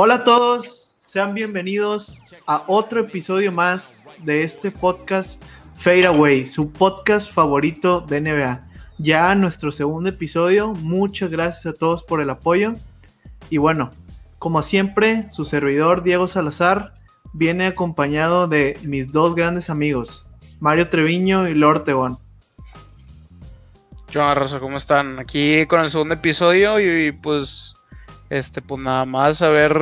Hola a todos, sean bienvenidos a otro episodio más de este podcast Fade Away, su podcast favorito de NBA. Ya nuestro segundo episodio, muchas gracias a todos por el apoyo. Y bueno, como siempre, su servidor Diego Salazar viene acompañado de mis dos grandes amigos, Mario Treviño y Lord Tegón. ¿Qué onda, ¿Cómo están? Aquí con el segundo episodio y pues, este, pues nada más a ver,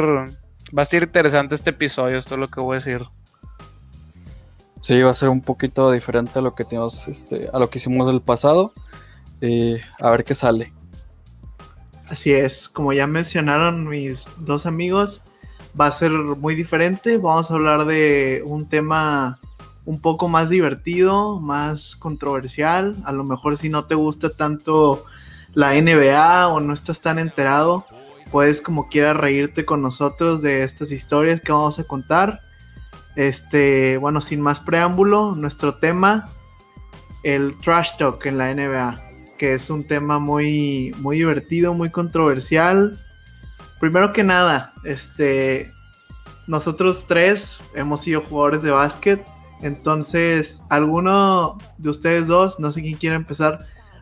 va a ser interesante este episodio, esto es lo que voy a decir. Sí, va a ser un poquito diferente a lo que tenemos, este, a lo que hicimos del pasado. Eh, a ver qué sale. Así es, como ya mencionaron mis dos amigos, va a ser muy diferente. Vamos a hablar de un tema un poco más divertido, más controversial. A lo mejor si no te gusta tanto la NBA o no estás tan enterado, puedes como quieras reírte con nosotros de estas historias que vamos a contar. Este, bueno, sin más preámbulo, nuestro tema, el trash talk en la NBA, que es un tema muy, muy divertido, muy controversial. Primero que nada, este, nosotros tres hemos sido jugadores de básquet entonces, ¿alguno de ustedes dos, no sé quién quiere empezar,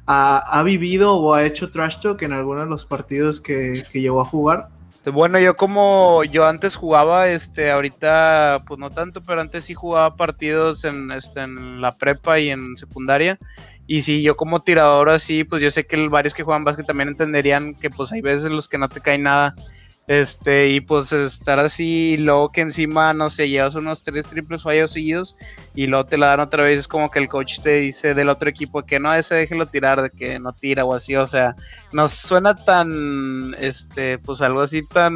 ha, vivido o ha hecho trash talk en alguno de los partidos que, que llegó a jugar? Bueno, yo como yo antes jugaba, este, ahorita pues no tanto, pero antes sí jugaba partidos en, este, en la prepa y en secundaria. Y sí, yo como tirador así, pues yo sé que varios que juegan básquet también entenderían que pues hay veces en los que no te cae nada. Este, y pues estar así, y luego que encima, no sé, llevas unos tres triples fallos seguidos y luego te la dan otra vez, es como que el coach te dice del otro equipo que no, ese déjelo tirar, de que no tira o así, o sea, no suena tan, este, pues algo así tan,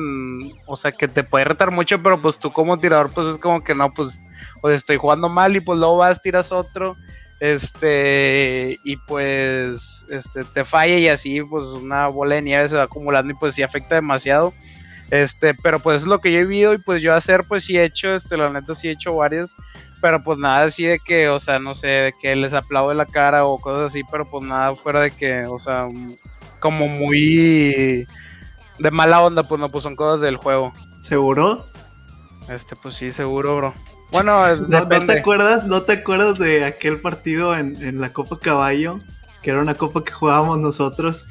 o sea, que te puede retar mucho, pero pues tú como tirador, pues es como que no, pues, o estoy jugando mal y pues luego vas, tiras otro, este, y pues, este, te falla y así, pues una bola de nieve se va acumulando y pues sí afecta demasiado. Este, pero pues es lo que yo he vivido y pues yo hacer pues sí he hecho, este, la neta sí he hecho varias, pero pues nada así de que, o sea, no sé, de que les aplaude la cara o cosas así, pero pues nada fuera de que, o sea, como muy de mala onda, pues no, pues son cosas del juego. ¿Seguro? Este, pues sí, seguro, bro. Bueno, ¿No, ¿no, te acuerdas, no te acuerdas de aquel partido en, en la Copa Caballo? Que era una copa que jugábamos nosotros.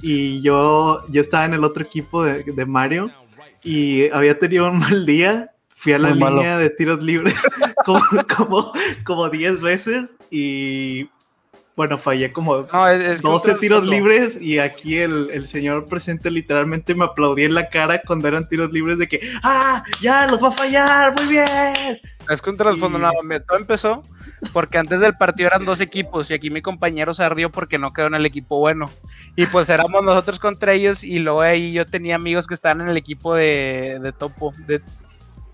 Y yo, yo estaba en el otro equipo de, de Mario y había tenido un mal día. Fui a la línea de tiros libres como, como, como 10 veces y bueno, fallé como 12 tiros libres y aquí el, el, señor presente literalmente me aplaudía en la cara cuando eran tiros libres de que, ¡ah! ¡Ya! ¡Los va a fallar! ¡Muy bien! Es contra el fondo, nada, todo empezó porque antes del partido eran dos equipos y aquí mi compañero se ardió porque no quedó en el equipo bueno. Y pues éramos nosotros contra ellos y luego ahí yo tenía amigos que estaban en el equipo de, de Topo, de,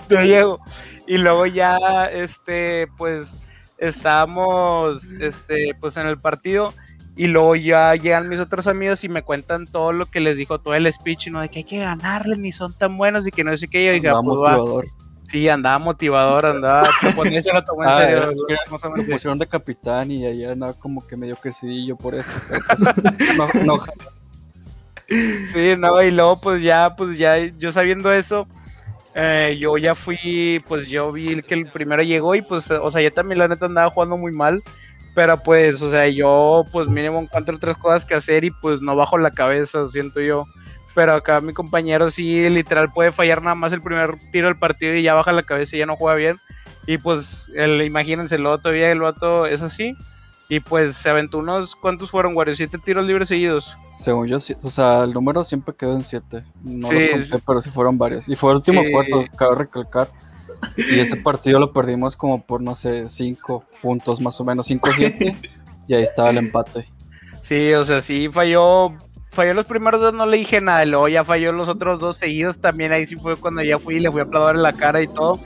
de Diego. Y luego ya, este, pues estábamos, este, pues en el partido y luego ya llegan mis otros amigos y me cuentan todo lo que les dijo todo el speech, ¿no? De que hay que ganarles, ni son tan buenos y que no sé qué. Yo dije, ah, pues, Sí, andaba motivador, andaba. se lo tomó en ah, serio. me pusieron de capitán y ahí andaba como que medio crecidillo por eso. Pues, no, no. Sí, no, y luego pues ya, pues ya, yo sabiendo eso, eh, yo ya fui, pues yo vi que el primero llegó y pues, o sea, yo también la neta andaba jugando muy mal, pero pues, o sea, yo pues mínimo encuentro tres cosas que hacer y pues no bajo la cabeza, siento yo pero acá mi compañero sí literal puede fallar nada más el primer tiro del partido y ya baja la cabeza y ya no juega bien. Y pues el, imagínense, el otro todavía el vato es así. Y pues se aventó unos, ¿cuántos fueron, Wario? ¿Siete tiros libres seguidos? Según yo, sí, o sea, el número siempre quedó en siete. No los conté, pero sí fueron varios. Y fue el último cuarto, cabe recalcar. Y ese partido lo perdimos como por, no sé, cinco puntos más o menos, cinco siete. y ahí estaba el empate. Sí, o sea, sí falló falló los primeros dos, no le dije nada. Luego ya falló los otros dos seguidos. También ahí sí fue cuando ya fui y le fui a aplaudir en la cara y todo.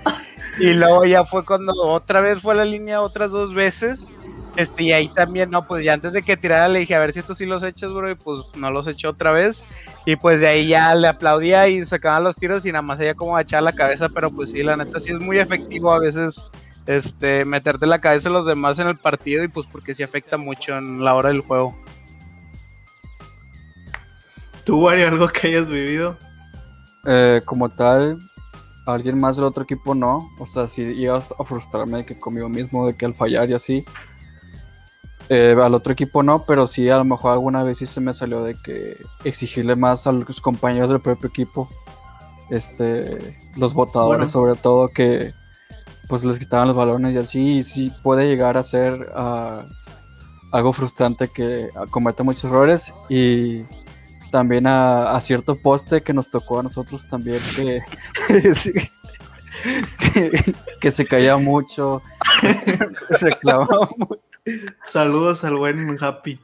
Y luego ya fue cuando otra vez fue a la línea otras dos veces. Este, y ahí también, no, pues ya antes de que tirara le dije, a ver si esto sí los echas, bro, y pues no los echó otra vez. Y pues de ahí ya le aplaudía y sacaban los tiros y nada más ella como echar la cabeza, pero pues sí, la neta sí es muy efectivo a veces este meterte la cabeza a los demás en el partido y pues porque sí afecta mucho en la hora del juego. ¿Tú, Wario, algo que hayas vivido? Eh, como tal, alguien más del otro equipo no. O sea, si llega a frustrarme de que conmigo mismo, de que al fallar y así. Eh, al otro equipo no, pero sí a lo mejor alguna vez sí se me salió de que exigirle más a los compañeros del propio equipo. Este, los votadores sobre todo que pues les quitaban los balones y así, y sí puede llegar a ser ah, algo frustrante que cometa muchos errores y también a, cierto poste que nos tocó a nosotros también que, que, se caía mucho, reclamaba Saludos al buen Happy.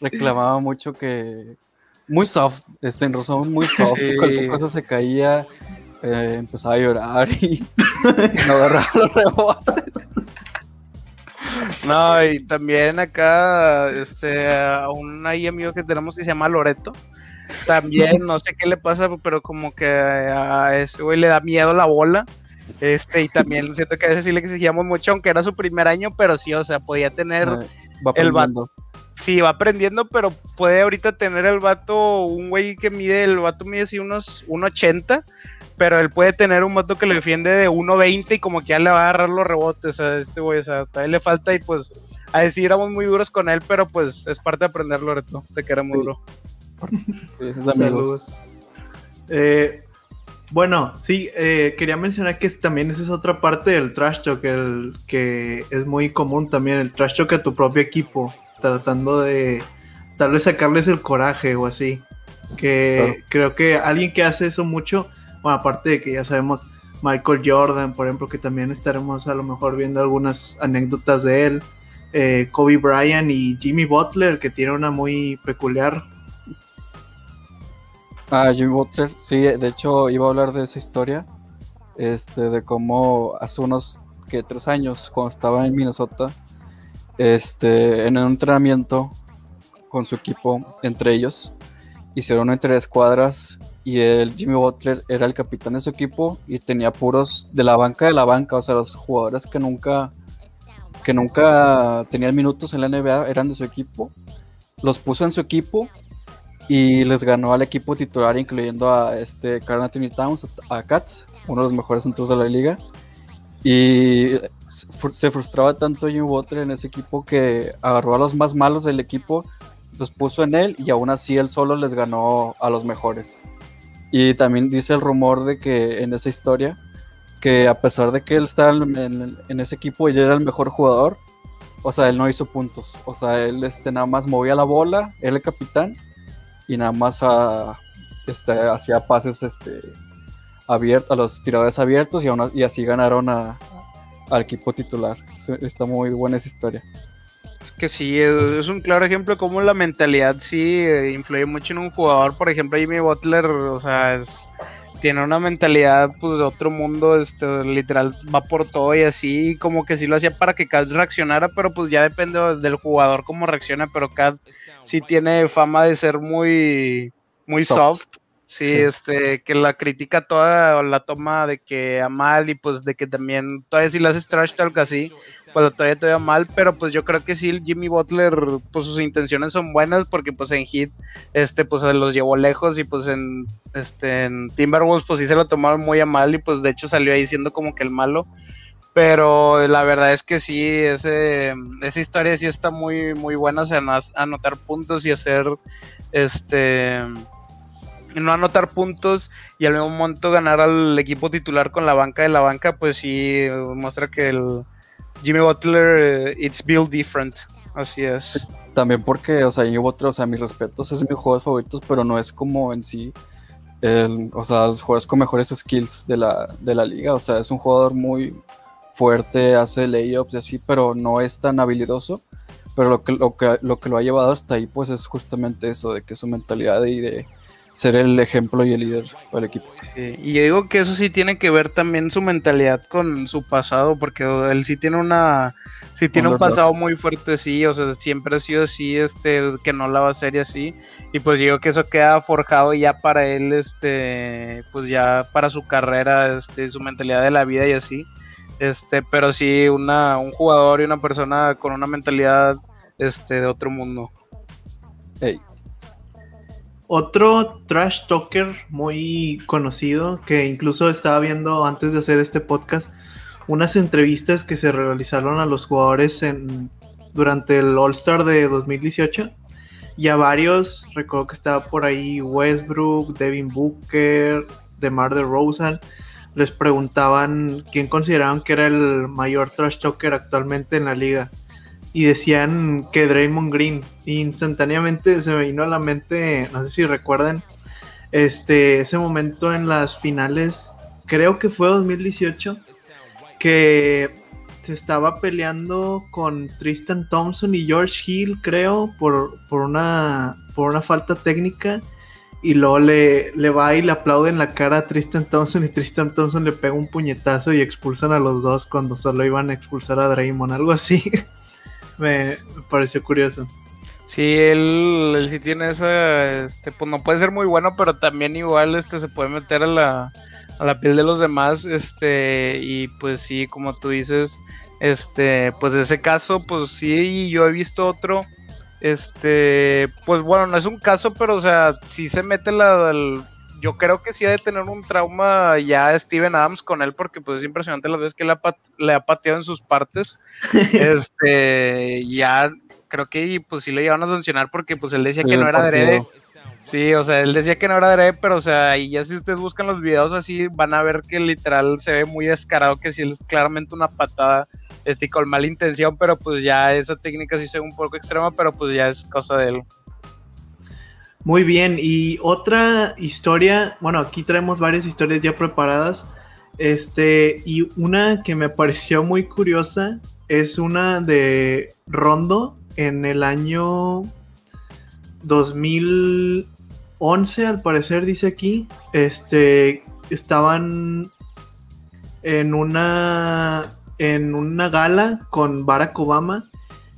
reclamaba, mucho que muy soft, este, en razón muy soft, cualquier cosa se caía, eh, empezaba a llorar y no agarraba los rebotes. No, y también acá, este, a un amigo que tenemos que se llama Loreto. También, no sé qué le pasa, pero como que a ese güey le da miedo la bola. Este, y también siento que a veces sí le exigíamos mucho, aunque era su primer año, pero sí, o sea, podía tener el vato. Sí, va aprendiendo, pero puede ahorita tener el vato, un güey que mide, el vato mide así unos 1.80 pero él puede tener un moto que le defiende de 1.20 y como que ya le va a agarrar los rebotes a este güey, o sea, todavía le falta y pues a decir éramos muy duros con él, pero pues es parte de aprender, Loreto, te queremos duro. Saludos. Eh, bueno, sí, eh, quería mencionar que también esa es otra parte del trash talk, el, que es muy común también, el trash talk a tu propio equipo, tratando de tal vez sacarles el coraje o así. Que creo que alguien que hace eso mucho bueno, aparte de que ya sabemos Michael Jordan, por ejemplo, que también estaremos a lo mejor viendo algunas anécdotas de él. Eh, Kobe Bryant y Jimmy Butler, que tiene una muy peculiar. Ah, Jimmy Butler, sí, de hecho iba a hablar de esa historia, este, de cómo hace unos que tres años, cuando estaba en Minnesota, este, en un entrenamiento con su equipo, entre ellos, hicieron entre escuadras y el Jimmy Butler era el capitán de su equipo y tenía puros de la banca de la banca, o sea, los jugadores que nunca que nunca tenían minutos en la NBA eran de su equipo. Los puso en su equipo y les ganó al equipo titular incluyendo a este Carl Towns, a Katz, uno de los mejores centros de la liga. Y se frustraba tanto Jimmy Butler en ese equipo que agarró a los más malos del equipo, los puso en él y aún así él solo les ganó a los mejores. Y también dice el rumor de que en esa historia, que a pesar de que él estaba en, ese equipo y era el mejor jugador, o sea, él no hizo puntos. O sea, él este, nada más movía la bola, él el capitán, y nada más a, este, hacía pases este, abiertos, a los tiradores abiertos y, y así ganaron a, al equipo titular. Está muy buena esa historia que sí, es, un claro ejemplo de cómo la mentalidad sí eh, influye mucho en un jugador. Por ejemplo, Jimmy Butler, o sea, tiene una mentalidad pues de otro mundo, este, literal va por todo y así, como que sí lo hacía para que Kat reaccionara, pero pues ya depende del jugador cómo reacciona, pero Kat sí tiene fama de ser muy, muy soft. Sí, este, que la critica toda, la toma de que a mal y pues de que también todavía si le haces trash talk así, pues todavía todavía mal, pero pues yo creo que sí Jimmy Butler, pues sus intenciones son buenas porque pues en Hit, este, pues se los llevó lejos y pues en, este, en Timberwolves pues sí se lo tomaron muy a mal y pues de hecho salió ahí siendo como que el malo, pero la verdad es que sí, ese, esa historia sí está muy, muy buena, o sea, anotar puntos y hacer, este no anotar puntos y al mismo momento ganar al equipo titular con la banca de la banca, pues sí muestra que el Jimmy Butler, eh, it's built different. Así es. también porque, o sea, Jimmy Butler, o sea, mis respetos, es mi juego favoritos, pero no es como en sí, o sea, los jugadores con mejores skills de la, de la liga. O sea, es un jugador muy fuerte, hace layups y así, pero no es tan habilidoso. Pero lo que, lo que, lo que lo ha llevado hasta ahí, pues es justamente eso, de que su mentalidad y de ser el ejemplo y el líder del equipo. y yo digo que eso sí tiene que ver también su mentalidad con su pasado, porque él sí tiene una sí tiene un pasado muy fuerte, sí, o sea, siempre ha sido así, este, que no la va a ser y así, y pues digo que eso queda forjado ya para él, este, pues ya para su carrera, este, su mentalidad de la vida y así, este, pero sí, una, un jugador y una persona con una mentalidad, este, de otro mundo. Hey. Otro trash talker muy conocido que incluso estaba viendo antes de hacer este podcast unas entrevistas que se realizaron a los jugadores durante el All Star de 2018 y a varios, recuerdo que estaba por ahí Westbrook, Devin Booker, DeMar DeRozan, les preguntaban quién consideraban que era el mayor trash talker actualmente en la liga y decían que Draymond Green. instantáneamente se me vino a la mente, no sé si recuerdan, este, ese momento en las finales, creo que fue 2018, que se estaba peleando con Tristan Thompson y George Hill, creo, por, por, una, por una falta técnica. Y luego le, le va y le aplaude en la cara a Tristan Thompson y Tristan Thompson le pega un puñetazo y expulsan a los dos cuando solo iban a expulsar a Draymond, algo así. me, pareció curioso. Sí, él, sí tiene esa, este, pues no puede ser muy bueno, pero también igual este se puede meter a la, a la piel de los demás, este, y pues sí, como tú dices, este, pues ese caso, pues sí, yo he visto otro, este, pues bueno, no es un caso, pero o sea, sí se mete la, yo creo que sí ha de tener un trauma ya Steven Adams con él, porque pues es impresionante las veces que le ha, le ha pateado en sus partes. este, ya creo que pues sí le iban a sancionar porque pues él decía que no era adrede. Sí, o sea, él decía que no era adrede, pero o sea, y ya si ustedes buscan los videos así, van a ver que literal se ve muy descarado, que sí es claramente una patada, este, con mala intención, pero pues ya esa técnica sí se ve un poco extrema, pero pues ya es cosa de él. Muy bien, y otra historia, bueno, aquí traemos varias historias ya preparadas. Este, y una que me pareció muy curiosa es una de Rondo en el año 2011, al parecer dice aquí. Este, estaban en una en una gala con Barack Obama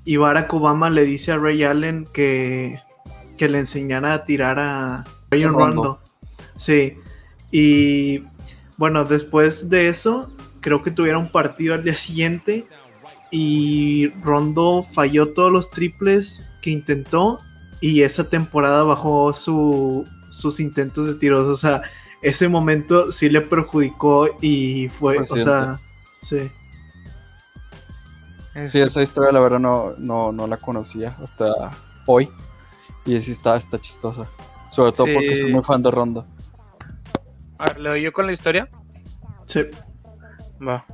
y Barack Obama le dice a Ray Allen que que le enseñara a tirar a Rayon Rondo. Sí. Y bueno, después de eso, creo que tuvieron un partido al día siguiente y Rondo falló todos los triples que intentó y esa temporada bajó su, sus intentos de tiros. O sea, ese momento sí le perjudicó y fue, o sea, sí. Sí, esa historia la verdad no, no, no la conocía hasta hoy. Y sí está, está chistosa. Sobre todo porque soy muy fan de Ronda. A ver, ¿le doy yo con la historia? Sí. Va.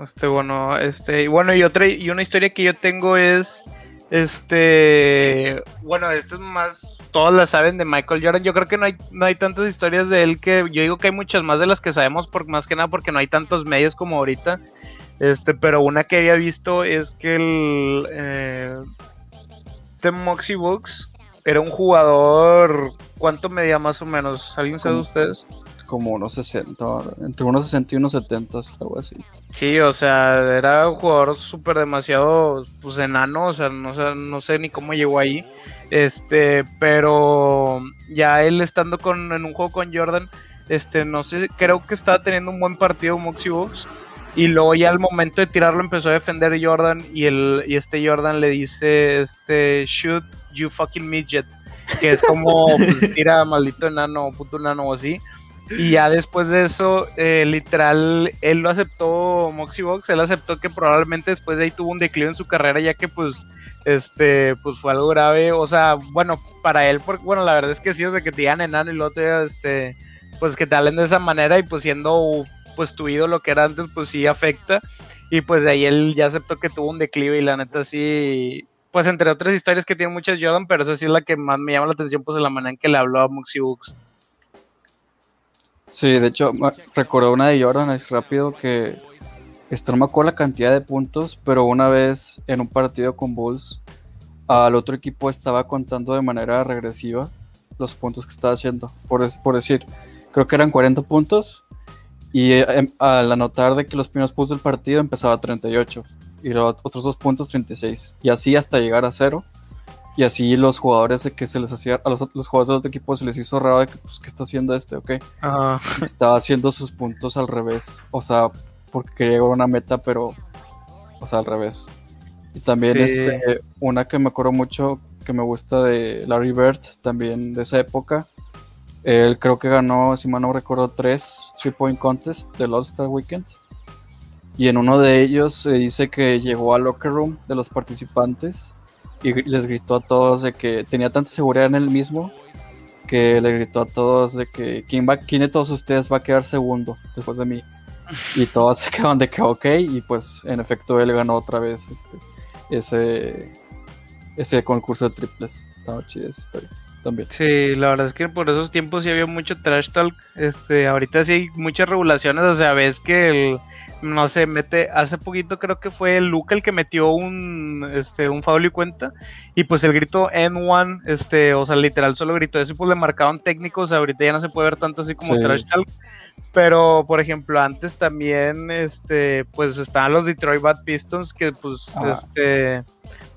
Este, bueno, este, y bueno, y otra, y una historia que yo tengo es, este, bueno, esto es más, todos la saben de Michael Jordan, yo creo que no hay, no hay tantas historias de él que, yo digo que hay muchas más de las que sabemos, por, más que nada porque no hay tantos medios como ahorita, este, pero una que había visto es que el, eh, este Moxie Books era un jugador. ¿Cuánto medía más o menos? ¿Alguien sabe de ustedes? Como unos 60, entre unos 60 y unos 70, algo así. Sí, o sea, era un jugador súper demasiado pues enano, o sea, no sé, no sé ni cómo llegó ahí. Este, pero ya él estando con, en un juego con Jordan, este, no sé, creo que estaba teniendo un buen partido Moxie Books y luego ya al momento de tirarlo empezó a defender Jordan y, el, y este Jordan le dice, este, shoot you fucking midget, que es como, pues, tira maldito enano, puto enano o así. Y ya después de eso, eh, literal, él lo aceptó, Moxie Box, él aceptó que probablemente después de ahí tuvo un declive en su carrera, ya que pues, este, pues fue algo grave, o sea, bueno, para él, porque, bueno, la verdad es que sí, o sea, que te digan enano y luego te, este, pues que te hablen de esa manera y pues siendo pues tu ídolo que era antes, pues sí afecta. Y pues de ahí él ya aceptó que tuvo un declive y la neta sí, pues entre otras historias que tiene muchas Jordan, pero esa sí es la que más me llama la atención, pues de la manera en que le habló a Muxy Books. Sí, de hecho, recordó una de Jordan, es rápido, que esto no me acuerdo la cantidad de puntos, pero una vez en un partido con Bulls, al otro equipo estaba contando de manera regresiva los puntos que estaba haciendo. Por, por decir, creo que eran 40 puntos y eh, em, al anotar de que los primeros puntos del partido empezaba a 38 y los otros dos puntos 36. Y así hasta llegar a cero. Y así los jugadores de que se les hacía, a los, los jugadores del otro equipo se les hizo raro de que, pues, ¿qué está haciendo este? Ok. Estaba haciendo sus puntos al revés. O sea, porque quería llegar a una meta, pero, o sea, al revés. Y también este, una que me acuerdo mucho que me gusta de Larry Bird, también de esa época. Él creo que ganó, si mal no recuerdo, tres Three Point Contest del All-Star Weekend. Y en uno de ellos se dice que llegó al locker room de los participantes y les gritó a todos de que tenía tanta seguridad en él mismo que le gritó a todos de que quién, va, quién de todos ustedes va a quedar segundo después de mí. Y todos se quedaron de que ok, y pues en efecto él ganó otra vez este, ese, ese concurso de triples. Estaba chida esa historia también. Sí, la verdad es que por esos tiempos sí había mucho trash talk. Este, ahorita sí hay muchas regulaciones, o sea, ves que el no sé, mete, hace poquito creo que fue Luca el que metió un, este, un foul y cuenta, y pues el grito N1, este, o sea, literal solo gritó eso y pues le marcaban técnicos, ahorita ya no se puede ver tanto así como trash talk, pero por ejemplo antes también, este, pues estaban los Detroit Bad Pistons que pues, ah. este,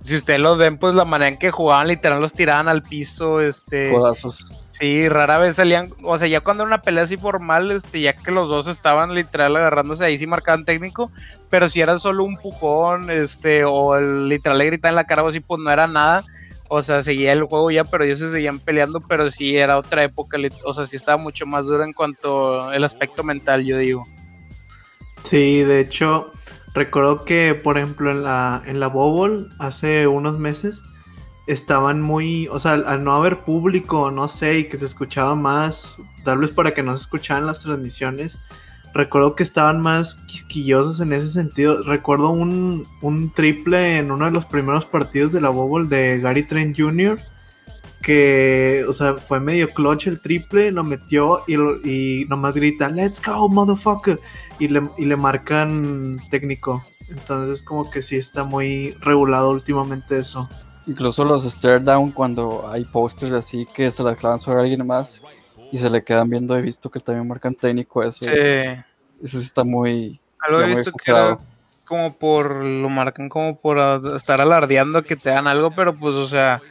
si ustedes los ven, pues la manera en que jugaban, literal los tiraban al piso, este... Codazos Sí, rara vez salían, o sea, ya cuando era una pelea así formal, este, ya que los dos estaban literal agarrándose, ahí sí marcaban técnico, pero si era solo un pujón, este, o el literal le gritaban en la cara o así, pues no era nada, o sea, seguía el juego ya, pero ellos se seguían peleando, pero sí era otra época, o sea, sí estaba mucho más dura en cuanto el aspecto mental, yo digo. Sí, de hecho, recuerdo que, por ejemplo, en la, en la hace unos meses, estaban muy, o sea, al, no haber público, no sé, y que se escuchaba más, tal vez para que no se escucharan las transmisiones, recuerdo que estaban más quisquillosos en ese sentido. Recuerdo un, triple en uno de los primeros partidos de la Bubble de Gary Trent Jr., que, o sea, fue medio clutch el triple, lo metió y, y nomás grita, let's go, motherfucker, y le, y le marcan técnico. Entonces como que sí está muy regulado últimamente eso. Incluso los stare down cuando hay posters así que se la clavan sobre alguien más y se le quedan viendo, he visto que también marcan técnico eso. Sí. Eso está muy, Algo he visto que como por, lo marcan como por estar alardeando que te dan algo, pero pues o sea,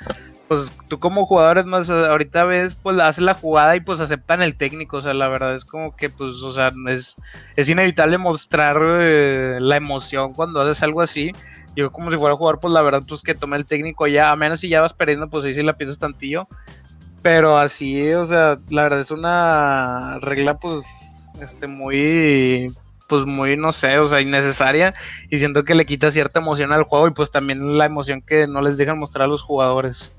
pues tú como jugador es más, ahorita ves, pues haces la jugada y pues aceptan el técnico, o sea, la verdad es como que pues, o sea, es, es inevitable mostrar eh, la emoción cuando haces algo así yo como si fuera a jugar, pues la verdad, pues que tome el técnico ya, a menos si ya vas perdiendo, pues ahí sí la piensas tantillo. Pero así, o sea, la verdad es una regla, pues, este, muy, pues muy, no sé, o sea, innecesaria. Y siento que le quita cierta emoción al juego y pues también la emoción que no les dejan mostrar a los jugadores.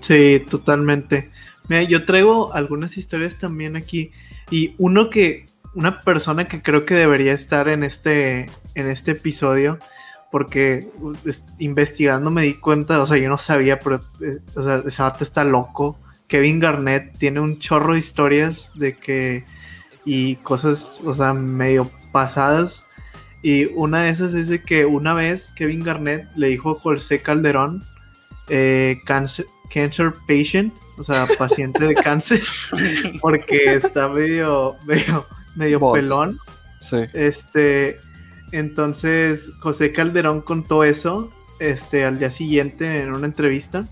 Sí, totalmente. Mira, yo traigo algunas historias también aquí. Y uno que una persona que creo que debería estar en este, en este episodio, porque investigando me di cuenta, o sea, yo no sabía, pero, eh, o sea, ese vato está loco. Kevin Garnett tiene un chorro de historias de que, y cosas, o sea, medio pasadas. Y una de esas es de que una vez Kevin Garnett le dijo a José Calderón, eh, cancer, cancer patient, o sea, paciente de cáncer, porque está medio, medio, medio pelón. Sí. Este, entonces José Calderón contó eso este, al día siguiente en una entrevista.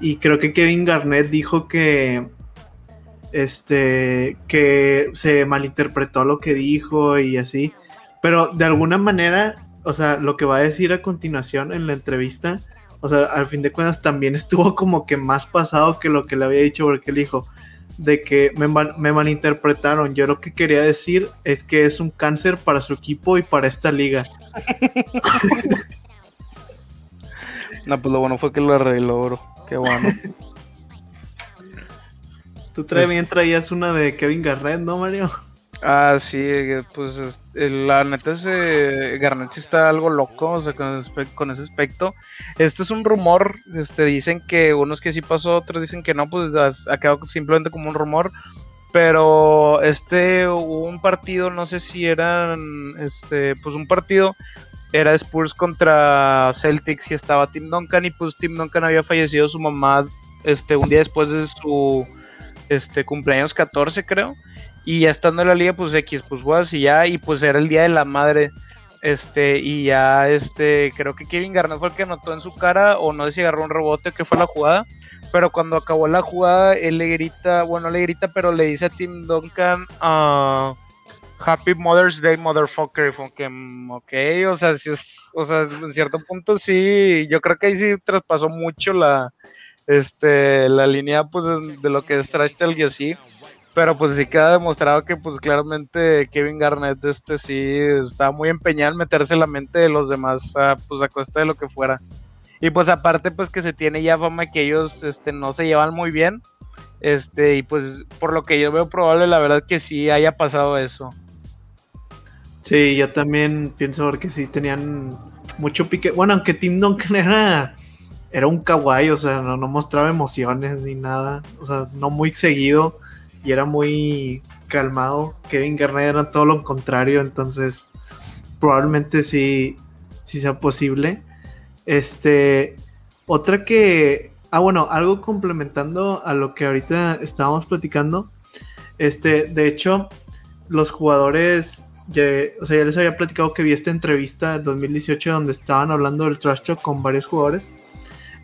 Y creo que Kevin Garnett dijo que este que se malinterpretó lo que dijo y así. Pero de alguna manera, o sea, lo que va a decir a continuación en la entrevista, o sea, al fin de cuentas también estuvo como que más pasado que lo que le había dicho porque él dijo, de que me, me, malinterpretaron. Yo lo que quería decir es que es un cáncer para su equipo y para esta liga. no, pues lo bueno fue que lo arregló, bro. Qué bueno. Tú también pues traías una de Kevin Garnett, ¿no, Mario? Ah, sí, eh, pues la neta ese Garnet sí está algo loco, o sea, con, ese aspecto. Este es un rumor, este, dicen que unos que sí pasó, otros dicen que no, pues ha quedado simplemente como un rumor. Pero este hubo un partido, no sé si eran, este, pues un partido era Spurs contra Celtics y estaba Tim Duncan y pues Tim Duncan había fallecido su mamá, este, un día después de su, este, cumpleaños 14 creo. Y ya estando en la liga, pues X, pues juegas y ya, y pues era el día de la madre. Este, y ya, este, creo que Kevin Garnett fue el que anotó en su cara, o no sé si agarró un rebote, que fue la jugada. Pero cuando acabó la jugada, él le grita, bueno, le grita, pero le dice a Tim Duncan, uh, Happy Mother's Day, motherfucker. que, mm, ok, o sea, si es, o sea, en cierto punto sí, yo creo que ahí sí traspasó mucho la, este, la línea, pues, de lo que es trash talk y así. Pero pues sí queda demostrado que pues claramente Kevin Garnett este sí está muy empeñado en meterse la mente de los demás a, pues a costa de lo que fuera. Y pues aparte pues que se tiene ya fama que ellos este no se llevan muy bien. Este y pues por lo que yo veo probable la verdad que sí haya pasado eso. Sí, yo también pienso que sí tenían mucho pique. Bueno, aunque Tim Duncan era era un kawaii, o sea, no, no mostraba emociones ni nada, o sea, no muy seguido y era muy calmado. Kevin Garnett era todo lo contrario, entonces probablemente sí, sí sea posible. Este, otra que, ah bueno, algo complementando a lo que ahorita estábamos platicando. Este, de hecho, los jugadores, o sea, ya les había platicado que vi esta entrevista en 2018 donde estaban hablando del trash talk con varios jugadores.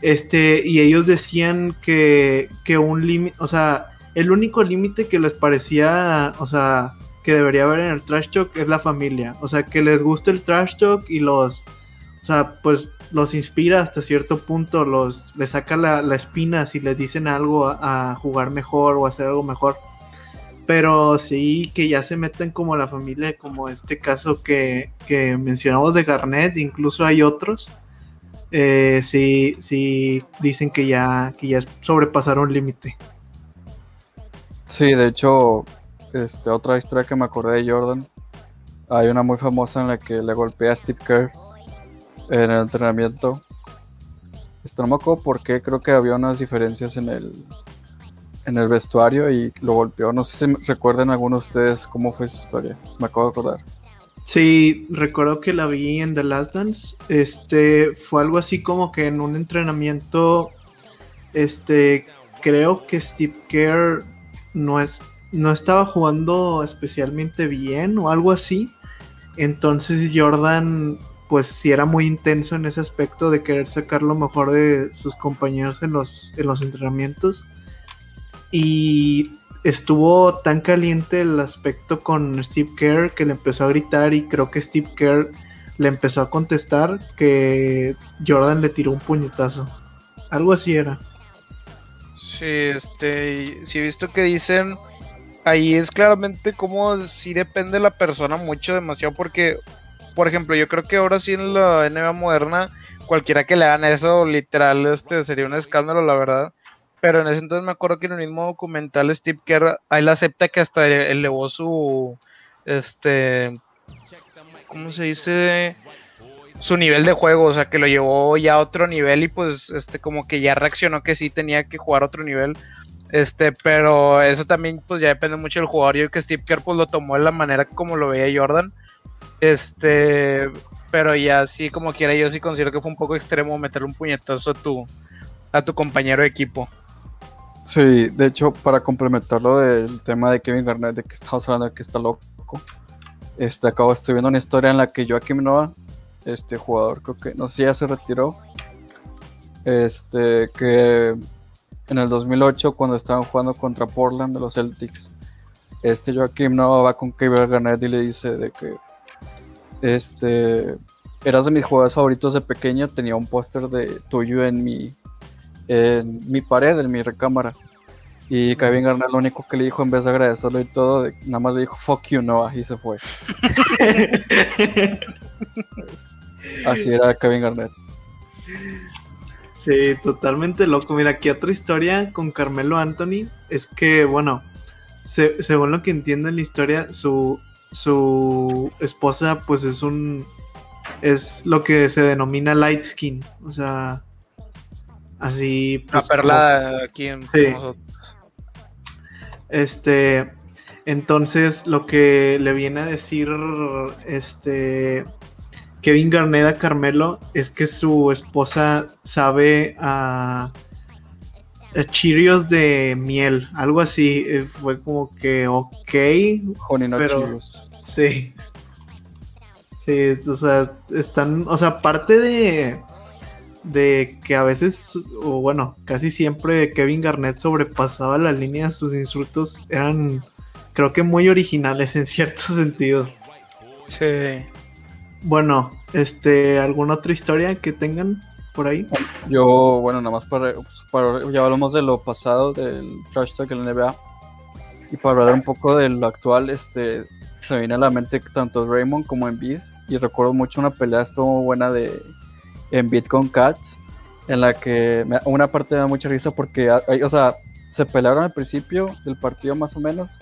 Este, y ellos decían que, que un límite, o sea, el único límite que les parecía, o sea, que debería haber en el trash talk es la familia. O sea, que les guste el trash talk y los, o sea, pues los inspira hasta cierto punto, los, les saca la, espina si les dicen algo a, jugar mejor o hacer algo mejor. Pero sí que ya se meten como la familia, como este caso que, que mencionamos de Garnett, incluso hay otros. Eh, sí, sí dicen que ya, que ya sobrepasaron límite. Sí, de hecho, este, otra historia que me acordé de Jordan, hay una muy famosa en la que le golpea a Steve Kerr en el entrenamiento. Esto no me acuerdo por qué, creo que había unas diferencias en el, en el vestuario y lo golpeó. No sé si recuerden alguno de ustedes cómo fue su historia. Me acabo de acordar. Sí, recuerdo que la vi en The Last Dance. Este fue algo así como que en un entrenamiento. Este creo que Steve Kerr no, es, no estaba jugando especialmente bien o algo así. Entonces Jordan pues sí era muy intenso en ese aspecto de querer sacar lo mejor de sus compañeros en los, en los entrenamientos. Y estuvo tan caliente el aspecto con Steve Kerr que le empezó a gritar y creo que Steve Kerr le empezó a contestar que Jordan le tiró un puñetazo. Algo así era. Sí, este, sí he visto que dicen, ahí es claramente como si depende la persona mucho, demasiado, porque, por ejemplo, yo creo que ahora sí en la NBA moderna, cualquiera que le hagan eso, literal, este, sería un escándalo, la verdad. Pero en ese entonces me acuerdo que en el mismo documental Steve Kerr, ahí la acepta que hasta elevó su, este, ¿cómo se dice? Su nivel de juego, o sea, que lo llevó ya a otro nivel y pues este como que ya reaccionó que sí tenía que jugar otro nivel. Este, pero eso también pues ya depende mucho del jugador. Yo que Steve Kerr pues lo tomó de la manera como lo veía Jordan. Este, pero ya sí como quiera yo sí considero que fue un poco extremo meterle un puñetazo a tu a tu compañero de equipo. Sí, de hecho, para complementarlo del tema de Kevin Garnett, de que estamos hablando de que está loco, este, acabo estoy viendo una historia en la que Joaquim Noah este jugador, creo que no sé si ya se retiró. Este que en el 2008 cuando estaban jugando contra Portland de los Celtics, este Joaquim no va con Kevin Garnett y le dice de que este eras de mis jugadores favoritos de pequeño, tenía un póster de tuyo en mi en mi pared, en mi recámara. Y Kevin Garnett lo único que le dijo en vez de agradecerlo y todo, nada más le dijo fuck you Noah y se fue. Así era Kevin Garnett. Sí, totalmente loco. Mira, aquí otra historia con Carmelo Anthony es que, bueno, según lo que entiendo en la historia, su, su esposa, pues es un. Es lo que se denomina light skin. O sea, así. Pues, Una perla aquí en nosotros. Este. Entonces, lo que le viene a decir este Kevin Garnett a Carmelo es que su esposa sabe a, chirios de miel, algo así. Eh, fue como que ok. Honey pero, Sí. Sí, o sea, están, o sea, aparte de, de que a veces, o bueno, casi siempre Kevin Garnett sobrepasaba la línea, sus insultos eran creo que muy originales en cierto sentido. Sí. Bueno, este, ¿alguna otra historia que tengan por ahí? Yo, bueno, nada más para, pues, ya hablamos de lo pasado del trash talk en la NBA y para hablar un poco de lo actual, este, se me viene a la mente tanto Raymond como Embiid y recuerdo mucho una pelea estuvo buena de Embiid con Cats en la que una parte me da mucha risa porque, o sea, se pelearon al principio del partido más o menos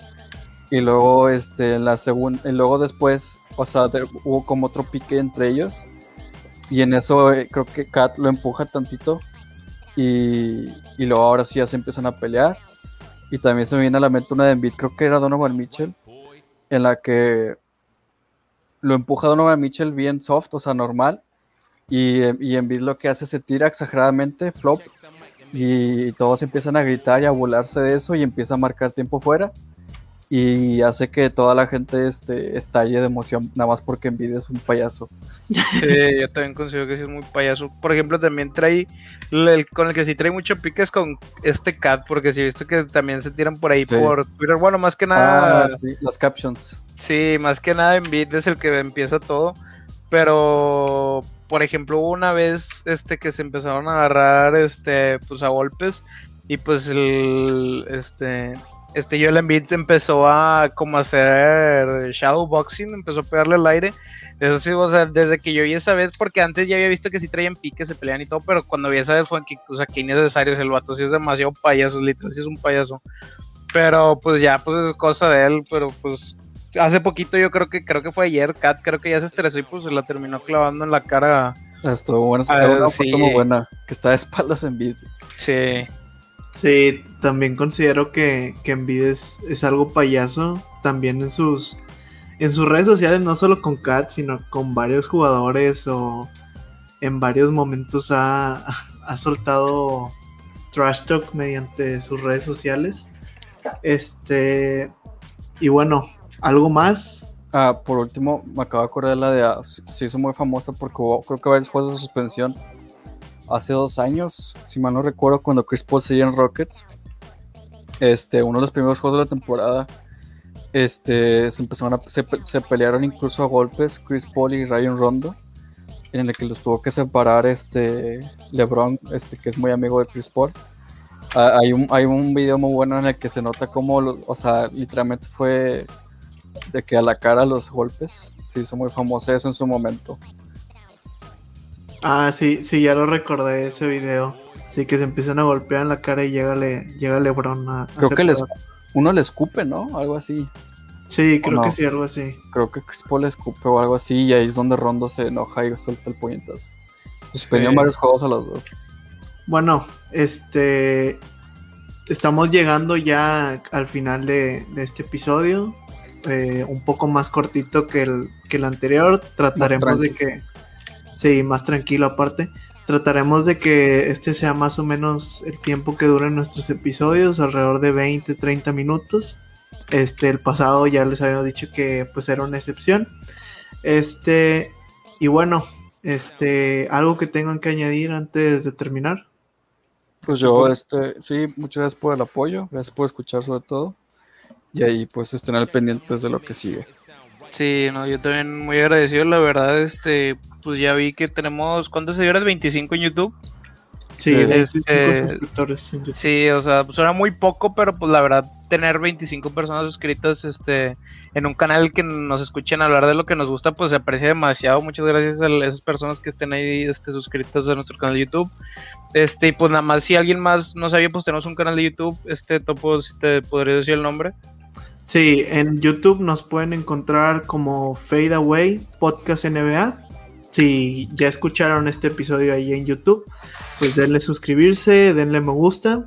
y luego este la segunda y luego después o sea hubo como otro pique entre ellos. Y en eso eh, creo que Kat lo empuja tantito y, y, luego ahora sí ya se empiezan a pelear. Y también se me viene a la mente una de Embiid creo que era Donovan Mitchell en la que lo empuja Donovan Mitchell bien soft o sea normal. Y, y Embiid lo que hace se tira exageradamente flop y todos empiezan a gritar y a volarse de eso y empieza a marcar tiempo fuera y hace que toda la gente este, estalle de emoción nada más porque Envidia es un payaso. Sí, yo también considero que sí es muy payaso. Por ejemplo, también trae, el, con el que sí trae mucho pique es con este cat, porque sí he visto que también se tiran por ahí por Twitter. Bueno, más que nada... Ah, las captions. Sí, más que nada Envid es el que empieza todo, pero por ejemplo, una vez este que se empezaron a agarrar este pues a golpes y pues el este este Joel Embiid empezó a como hacer shadow boxing, empezó a pegarle al aire. Eso sí, o sea, desde que yo vi esa vez, porque antes ya había visto que sí traían piques, se pelean y todo, pero cuando vi esa vez fue que, o sea, que innecesario, el vato sí es demasiado payaso, literal, sí es un payaso. Pero pues ya, pues es cosa de él, pero pues hace poquito yo creo que creo que fue ayer, Kat creo que ya se estresó y pues se la terminó clavando en la cara. Estuvo buena, ah, sí. como buena, que está de espaldas en beat. Sí. Sí, también considero que, que Envid es, algo payaso también en sus en sus redes sociales, no solo con Kat, sino con varios jugadores o en varios momentos ha, ha soltado trash talk mediante sus redes sociales. Este, y bueno, ¿Algo más? Ah, por último, me acabo de acordar la de. Ah, se hizo muy famosa porque hubo, creo que varios juegos de suspensión hace dos años, si mal no recuerdo, cuando Chris Paul seguía en Rockets. Este, uno de los primeros juegos de la temporada. Este, se empezaron a, se, pelearon incluso a golpes Chris Paul y Ryan Rondo, en el que los tuvo que separar este LeBron, este que es muy amigo de Chris Paul. Ah, hay, un, hay un video muy bueno en el que se nota cómo, o sea, literalmente fue de que a la cara los golpes. Se hizo muy famoso eso en su momento. Ah, sí, sí, ya lo recordé ese video. Sí, que se empiezan a golpear en la cara y llega, le, llega Lebron a. Creo que les, uno le escupe, ¿no? Algo así. Sí, creo que sí, algo así. Creo que Chris Paul le escupe o algo así, y ahí es donde Rondo se enoja y suelta el puñetazo. Suspendió varios juegos a los dos. Bueno, este. Estamos llegando ya al final de, de este episodio. Eh, un poco más cortito que el, que el anterior. Trataremos de que. Sí, más tranquilo aparte. Trataremos de que este sea más o menos el tiempo que duran nuestros episodios, alrededor de 20, 30 minutos. Este, el pasado ya les había dicho que pues era una excepción. Este, y bueno, este, algo que tengan que añadir antes de terminar. Pues yo, este, sí, muchas gracias por el apoyo, gracias por escuchar sobre todo. Y ahí pues estén al pendientes de lo que sigue. Sí, no, yo también muy agradecido, la verdad, este, pues ya vi que tenemos, ¿cuántos seguidores? 25 en YouTube. Sí, este, suscriptores Sí, o sea, pues era muy poco, pero pues la verdad, tener 25 personas suscritas este, en un canal que nos escuchen hablar de lo que nos gusta, pues se aprecia demasiado. Muchas gracias a esas personas que estén ahí este, suscritos a nuestro canal de YouTube. Este, y pues nada más, si alguien más no sabía, pues tenemos un canal de YouTube. Este, Topo, si te podría decir el nombre. Sí, en YouTube nos pueden encontrar como Fade Away Podcast NBA. Si ya escucharon este episodio ahí en YouTube, pues denle suscribirse, denle me gusta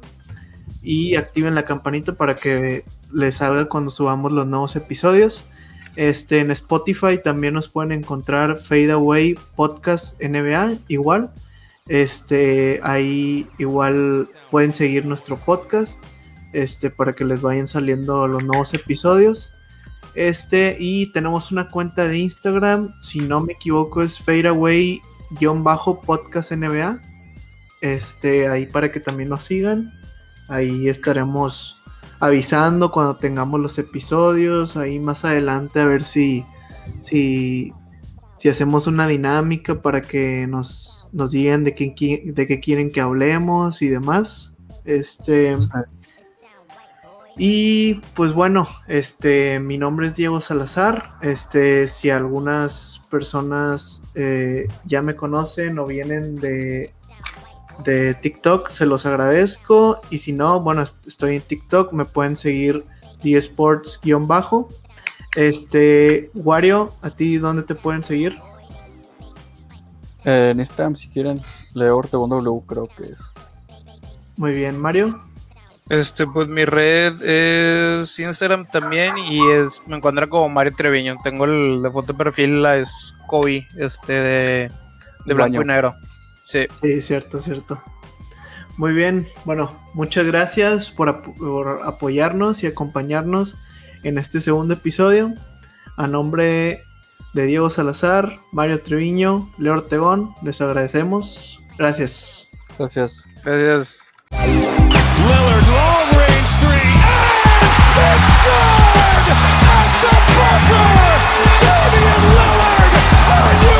y activen la campanita para que les salga cuando subamos los nuevos episodios. Este, en Spotify también nos pueden encontrar Fade Away Podcast NBA, igual. Este, ahí igual pueden seguir nuestro podcast este, para que les vayan saliendo los nuevos episodios. Este, y tenemos una cuenta de Instagram, si no me equivoco, es fadeaway-podcast NBA. Este, ahí para que también nos sigan. Ahí estaremos avisando cuando tengamos los episodios. Ahí más adelante a ver si, si, si hacemos una dinámica para que nos, nos digan de qué, de qué quieren que hablemos y demás. Este. Y pues bueno, este, mi nombre es Diego Salazar. Este, si algunas personas eh, ya me conocen o vienen de, de TikTok, se los agradezco. Y si no, bueno, estoy en TikTok, me pueden seguir eSports-bajo. Este, Wario, ¿a ti dónde te pueden seguir? en Instagram, si quieren, Leor W creo que es. Muy bien, Mario. Este, pues mi red es Instagram también y es me encuentra como Mario Treviño. Tengo el de foto de perfil, la es Kobe, este de, de blanco y negro. Sí. Sí, cierto, cierto. Muy bien, bueno, muchas gracias por, por apoyarnos y acompañarnos en este segundo episodio. A nombre de Diego Salazar, Mario Treviño, Leo Ortegón, les agradecemos. Gracias. Gracias. Gracias. Lillard, long range three, and it's good at the buzzer. Damian Lillard, are you?